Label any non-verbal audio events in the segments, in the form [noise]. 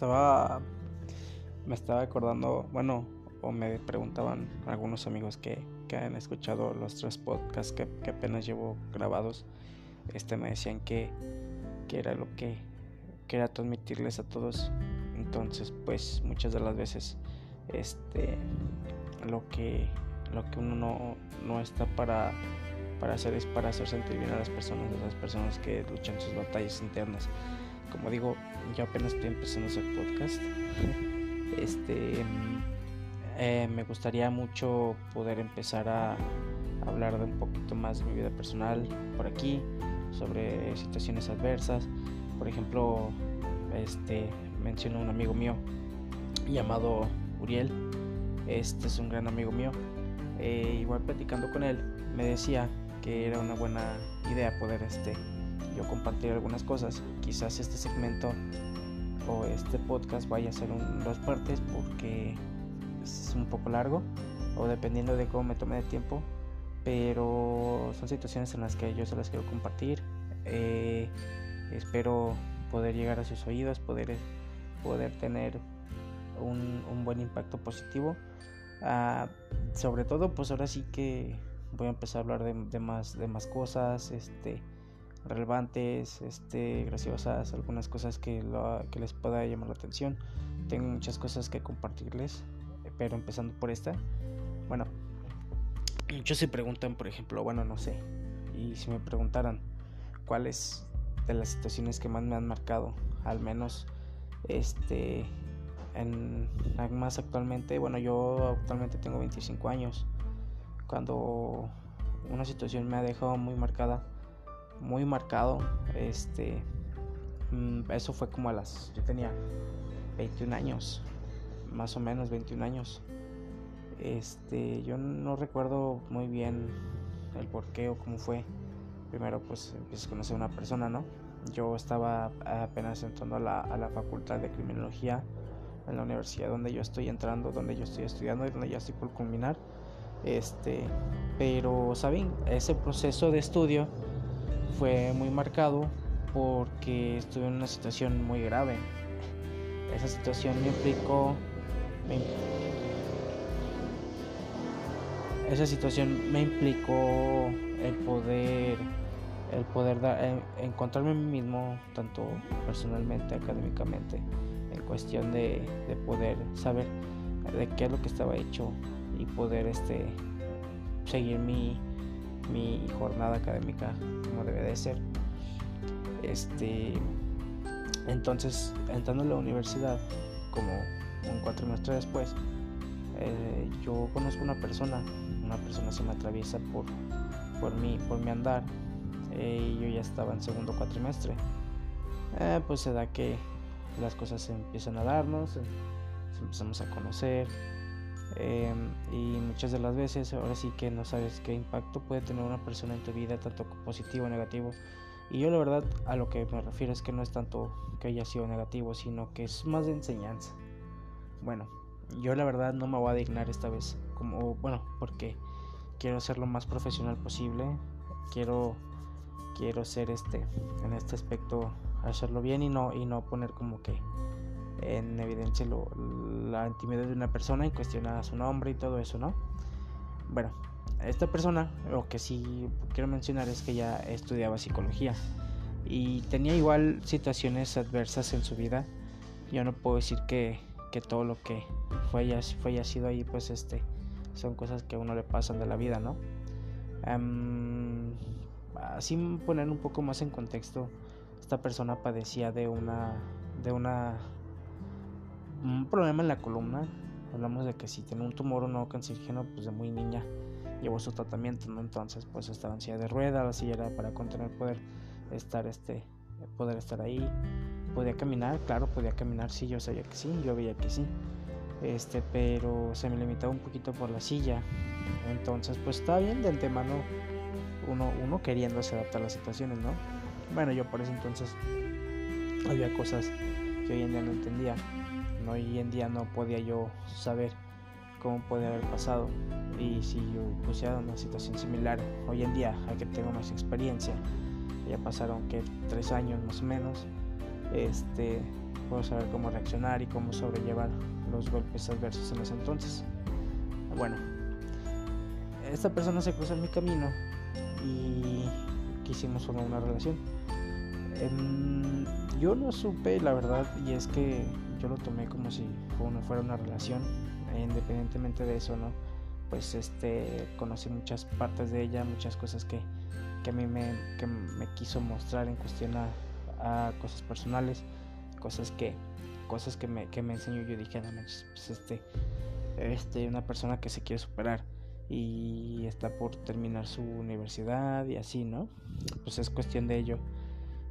estaba me estaba acordando, bueno, o me preguntaban algunos amigos que, que han escuchado los tres podcasts que, que, apenas llevo grabados, este me decían que, que era lo que quería transmitirles a todos. Entonces, pues muchas de las veces este lo que lo que uno no, no está para para hacer es para hacer sentir bien a las personas, a las personas que luchan sus batallas internas. Como digo, yo apenas estoy empezando a hacer podcast. [laughs] Este eh, me gustaría mucho poder empezar a hablar de un poquito más de mi vida personal por aquí, sobre situaciones adversas. Por ejemplo, este menciono un amigo mío llamado Uriel. Este es un gran amigo mío. Eh, igual platicando con él, me decía que era una buena idea poder este compartir algunas cosas. Quizás este segmento o este podcast vaya a ser un, dos partes porque es un poco largo o dependiendo de cómo me tome de tiempo. Pero son situaciones en las que yo se las quiero compartir. Eh, espero poder llegar a sus oídos, poder, poder tener un, un buen impacto positivo. Uh, sobre todo, pues ahora sí que voy a empezar a hablar de, de, más, de más cosas este, relevantes, este, graciosas, algunas cosas que, lo, que les pueda llamar la atención. Tengo muchas cosas que compartirles, pero empezando por esta. Bueno, muchos se preguntan, por ejemplo, bueno, no sé, y si me preguntaran cuáles de las situaciones que más me han marcado, al menos este en más actualmente, bueno, yo actualmente tengo 25 años cuando una situación me ha dejado muy marcada, muy marcado, este, mm, eso fue como a las, yo tenía 21 años, más o menos 21 años. Este, yo no recuerdo muy bien el por qué o cómo fue. Primero pues empiezas a conocer a una persona, ¿no? Yo estaba apenas entrando a la, a la facultad de criminología en la universidad donde yo estoy entrando, donde yo estoy estudiando y donde ya estoy por culminar. Este, pero, ¿saben? Ese proceso de estudio fue muy marcado porque estuve en una situación muy grave. Esa situación me implicó. esa situación me implicó el poder. El poder dar, encontrarme a mí mismo, tanto personalmente, académicamente, en cuestión de, de poder saber de qué es lo que estaba hecho y poder este seguir mi, mi jornada académica como debe de ser. Este entonces entrando a la universidad como un cuatrimestre después eh, yo conozco una persona una persona se me atraviesa por por mi por mi andar eh, y yo ya estaba en segundo cuatrimestre eh, pues se da que las cosas empiezan a darnos empezamos a conocer Em, y muchas de las veces ahora sí que no sabes qué impacto puede tener una persona en tu vida, tanto positivo o negativo. Y yo la verdad a lo que me refiero es que no es tanto que haya sido negativo, sino que es más de enseñanza. Bueno, yo la verdad no me voy a dignar esta vez, como bueno, porque quiero ser lo más profesional posible, quiero quiero ser este en este aspecto hacerlo bien y no y no poner como que en evidencia la intimidad de una persona y cuestionar su nombre y todo eso, ¿no? Bueno, esta persona, lo que sí quiero mencionar es que ya estudiaba psicología y tenía igual situaciones adversas en su vida. Yo no puedo decir que, que todo lo que fue haya, fue haya sido ahí, pues este, son cosas que a uno le pasan de la vida, ¿no? Um, así poner un poco más en contexto, esta persona padecía de una, de una un problema en la columna. Hablamos de que si tiene un tumor o no cancerígeno, pues de muy niña llevó su tratamiento, ¿no? Entonces, pues estaba en silla de ruedas, la silla era para contener poder estar este poder estar ahí. Podía caminar, claro, podía caminar, sí, yo sabía que sí, yo veía que sí. Este, pero se me limitaba un poquito por la silla. Entonces, pues está bien de antemano uno, uno queriéndose adaptar a las situaciones, ¿no? Bueno, yo por ese entonces había cosas que hoy en día no entendía Hoy en día no podía yo saber cómo puede haber pasado y si yo pusiera una situación similar hoy en día, a que tengo más experiencia, ya pasaron que tres años más o menos, este, puedo saber cómo reaccionar y cómo sobrellevar los golpes adversos en ese entonces. Bueno, esta persona se cruzó en mi camino y quisimos formar una relación. Em, yo no supe la verdad y es que yo lo tomé como si fuera una relación, independientemente de eso, ¿no? Pues este, conocí muchas partes de ella, muchas cosas que, que a mí me, que me quiso mostrar en cuestión a, cosas personales, cosas que, cosas que me, que me enseñó. Yo dije, no pues este, este, una persona que se quiere superar y está por terminar su universidad y así, ¿no? Pues es cuestión de ello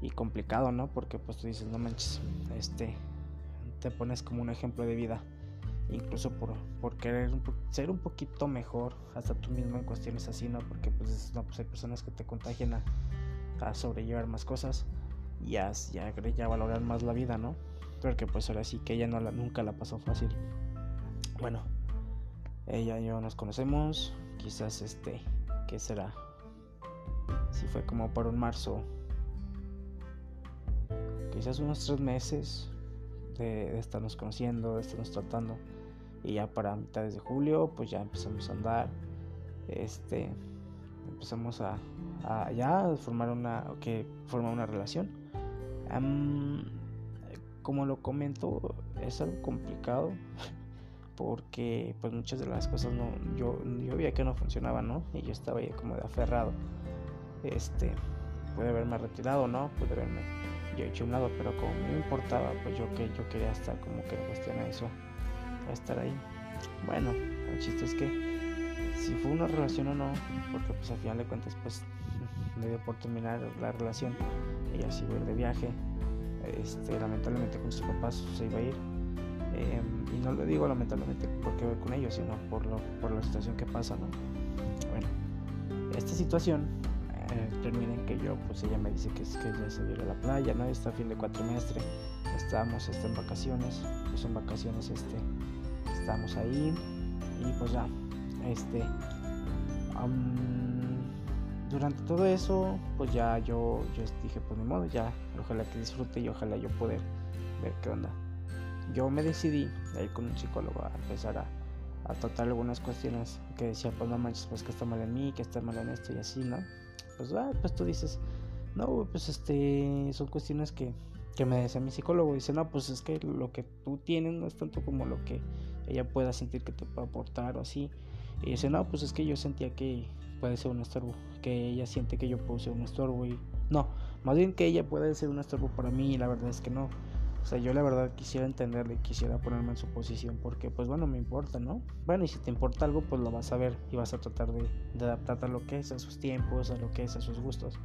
y complicado, ¿no? Porque pues tú dices, no manches, este, te pones como un ejemplo de vida, incluso por, por querer ser un poquito mejor, hasta tú mismo en cuestiones así, ¿no? Porque pues, no, pues hay personas que te contagian a, sobrellevar más cosas y a, ya, ya valorar más la vida, ¿no? Porque pues ahora sí que ella no nunca la pasó fácil. Bueno, ella y yo nos conocemos, quizás este, ¿qué será? Si fue como por un marzo, quizás unos tres meses de, estarnos conociendo, de estarnos tratando. Y ya para mitades de julio, pues ya empezamos a andar. Este, empezamos a, ya formar una, que formar una relación. como lo comento, es algo complicado [laughs] porque pues muchas de las cosas no yo yo veía que no funcionaban no y yo estaba ahí como de aferrado este puede haberme retirado no puede haberme yo hecho un lado pero como me importaba pues yo que yo quería estar como que en cuestión a eso a estar ahí. Bueno el chiste es que si fue una relación o no porque pues al final de cuentas pues [laughs] le dio por terminar la relación. Ella se iba a ir de viaje este lamentablemente con sus papás se iba a ir. Em, y no lo digo lamentablemente porque voy con ellos, sino por, lo, por la situación que pasa, ¿no? Bueno, esta situación eh, termina en que yo, pues ella me dice que, que ya se viene a la playa, ¿no? Está a fin de cuatrimestre, estábamos este, en vacaciones, pues en vacaciones este, estábamos ahí y pues ya, este, durante todo eso, pues ya yo, yo dije, pues ni modo, ya, ojalá que disfrute y ojalá yo poder ver qué onda yo me decidí a ir con un psicólogo a empezar a, a tratar algunas cuestiones que decía, pues no manches, pues que está mal en mí, que está mal en esto y así, ¿no? Pues, ah, pues tú dices, no, pues este, son cuestiones que, que me decía mi psicólogo. Dice, no, pues es que lo que tú tienes no es tanto como lo que ella pueda sentir que te puede aportar o así. Y dice, no, pues es que yo sentía que puede ser un estorbo, que ella siente que yo puedo ser un estorbo y no, más bien que ella puede ser un estorbo para mí y la verdad es que no. O sea, yo la verdad quisiera entenderle, quisiera ponerme en su posición porque pues bueno, me importa, ¿no? Bueno, y si te importa algo, pues lo vas a ver y vas a tratar de, de adaptarte a lo que es, a sus tiempos, a lo que es, a sus gustos.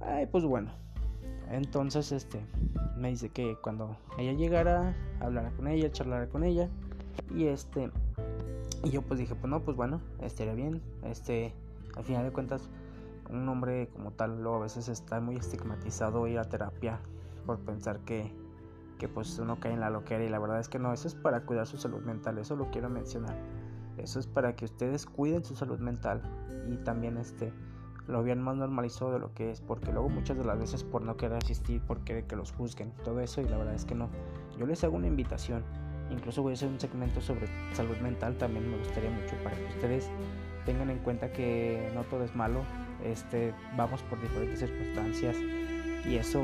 Ay, pues bueno. Entonces, este, me dice que cuando ella llegara, hablara con ella, charlara con ella. Y este, y yo pues dije, pues no, pues bueno, estaría bien. Este, al final de cuentas, un hombre como tal, luego a veces está muy estigmatizado ir a terapia por pensar que, que pues uno cae en la loquera y la verdad es que no, eso es para cuidar su salud mental, eso lo quiero mencionar. Eso es para que ustedes cuiden su salud mental y también este lo vean más normalizado de lo que es, porque luego muchas de las veces por no querer asistir, por querer que los juzguen, todo eso y la verdad es que no. Yo les hago una invitación, incluso voy a hacer un segmento sobre salud mental, también me gustaría mucho para que ustedes tengan en cuenta que no todo es malo, este vamos por diferentes circunstancias y eso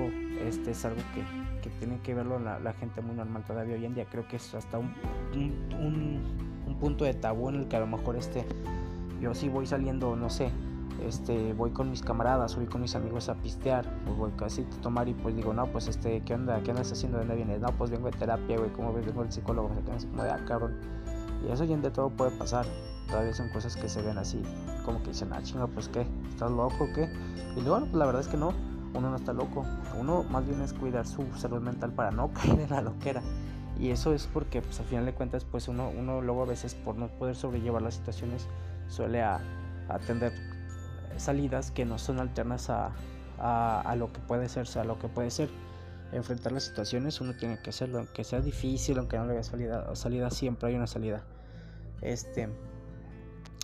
este es algo que, que tiene que verlo la, gente muy normal todavía hoy en día. Creo que es hasta un, un, un, punto de tabú en el que a lo mejor este yo sí voy saliendo no sé este voy con mis camaradas voy con mis amigos a pistear voy casi a tomar y pues digo no pues este qué onda qué andas haciendo de dónde vienes no pues vengo de terapia güey como ves vengo del psicólogo se quedan como de ah cabrón y eso hoy en día todo puede pasar. Todavía son cosas que se ven así como que dicen ah chinga pues qué estás loco qué y luego pues la verdad es que no uno no está loco, uno más bien es cuidar su salud mental para no [laughs] caer en la loquera. Y eso es porque pues al final de cuentas pues uno, uno luego a veces por no poder sobrellevar las situaciones suele a, atender salidas que no son alternas a, a, lo que puede ser, a lo que puede ser. Enfrentar las situaciones uno tiene que hacerlo, aunque sea difícil, aunque no le haya salida, salida siempre hay una salida. Este,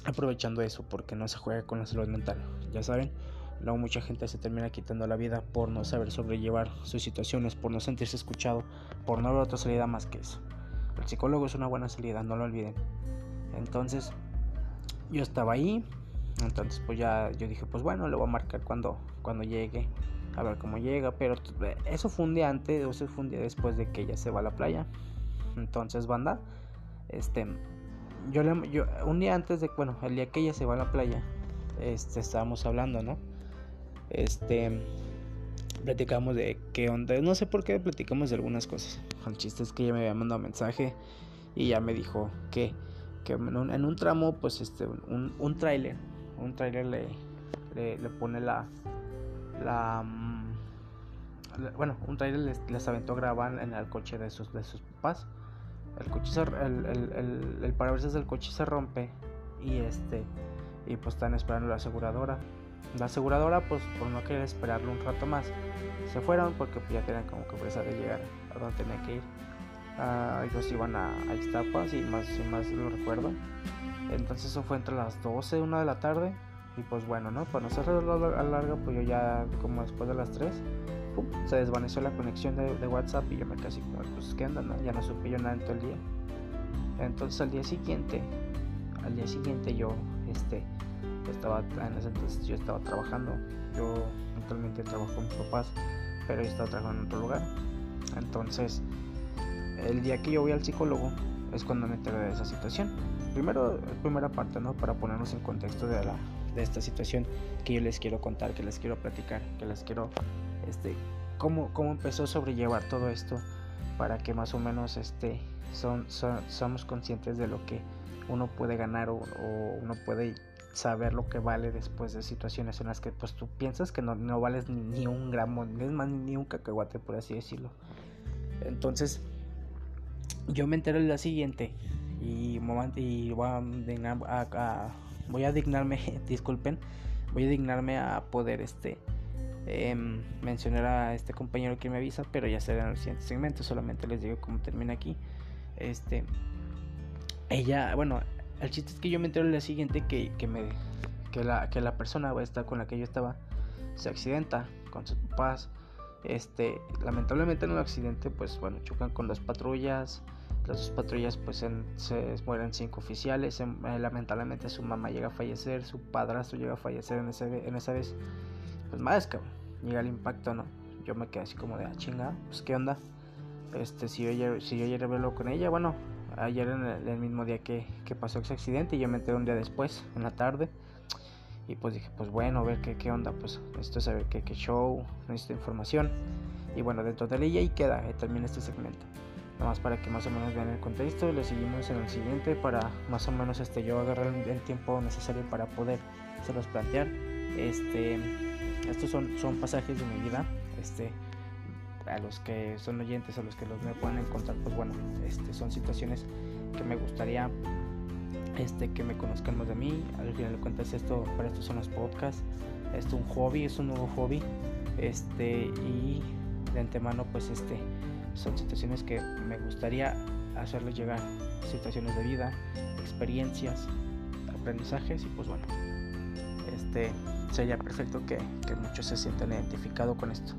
aprovechando eso porque no se juega con la salud mental, ya saben luego mucha gente se termina quitando la vida por no saber sobrellevar sus situaciones, por no sentirse escuchado, por no ver otra salida más que eso. El psicólogo es una buena salida, no lo olviden. Entonces, yo estaba ahí, entonces pues ya yo dije, pues bueno, le voy a marcar cuando, cuando llegue, a ver cómo llega, pero eso fue un día antes, o eso fue un día después de que ella se va a la playa. Entonces, banda, este, yo, le, yo un día antes de, bueno, el día que ella se va a la playa, este, estábamos hablando, ¿no? Este, platicamos de qué onda, no sé por qué platicamos de algunas cosas. El chiste es que ella me había mandado mensaje y ya me dijo que, que en, un, tramo, pues, este, un, un tráiler, un tráiler le, le, pone la, la, mm, bueno, un tráiler les, les, aventó grabar en el coche de sus, de sus papás. El coche el, el, el, parabrisas del coche se rompe y este y pues están esperando la aseguradora la aseguradora pues por no querer esperarlo un rato más. Se fueron porque pues, ya tenían como que presa de llegar a donde tenían que ir. Uh, ellos iban a, a Iztapas y más, y más lo recuerdo. Entonces eso fue entre las 12 una de la tarde. Y pues bueno no para no ser a larga pues yo ya como después de las 3 se desvaneció la conexión de, WhatsApp y yo me así como, pues qué onda, ya no supe yo nada en todo el día. Entonces al día siguiente, al día siguiente yo, este, estaba, en ese entonces yo estaba trabajando, yo actualmente trabajo con mis papás, pero yo estaba trabajando en otro lugar. Entonces, el día que yo voy al psicólogo es cuando me enteré de esa situación. Primero, primera parte, ¿no? Para ponernos en contexto de la, de esta situación que yo les quiero contar, que les quiero platicar, que les quiero este, cómo, cómo empezó a sobrellevar todo esto para que más o menos este, son, somos conscientes de lo que uno puede ganar o, uno puede saber lo que vale después de situaciones en las que pues tú piensas que no, no vales ni, un gramo, es más ni un cacahuate por así decirlo. Entonces yo me entero de la siguiente y, y voy, a, voy a dignarme, [laughs] disculpen, voy a dignarme a poder este eh, mencionar a este compañero que me avisa, pero ya será en el siguiente segmento. Solamente les digo cómo termina aquí. Este, ella, bueno, el chiste es que yo me entero el día siguiente que, que, me, que, la, que la persona esta con la que yo estaba se accidenta con sus papás. Este, lamentablemente en el accidente, pues bueno, chocan con dos patrullas. Las dos patrullas, pues se mueren cinco oficiales. Eh, lamentablemente su mamá llega a fallecer, su padrastro llega a fallecer en, ese, en esa vez pues más, cabrón. Llega el impacto, ¿no? Yo me quedé así como de, ah, chinga, pues qué onda. Este, si yo si yo hablé con ella, bueno, ayer en el, mismo día que, que, pasó ese accidente y yo me enteré un día después, en la tarde. Y pues dije, pues bueno, a ver qué, qué onda, pues necesito saber qué, qué show, necesito información. Y bueno, dentro de ella y queda, eh, termina este segmento. Nada más para que más o menos vean el contexto le seguimos en el siguiente para más o menos este, yo agarrar el, tiempo necesario para poder se los plantear. Este, estos son, son pasajes de mi vida. Este, a los que son oyentes, a los que los me pueden encontrar, pues bueno, este, son situaciones que me gustaría este, que me conozcan más de mí. Al final de cuentas, esto, para esto son los podcasts. Esto es un hobby, es un nuevo hobby. Este, y de antemano, pues este, son situaciones que me gustaría hacerles llegar. Situaciones de vida, experiencias, aprendizajes y pues bueno, este sería perfecto que, muchos se sientan identificados con esto.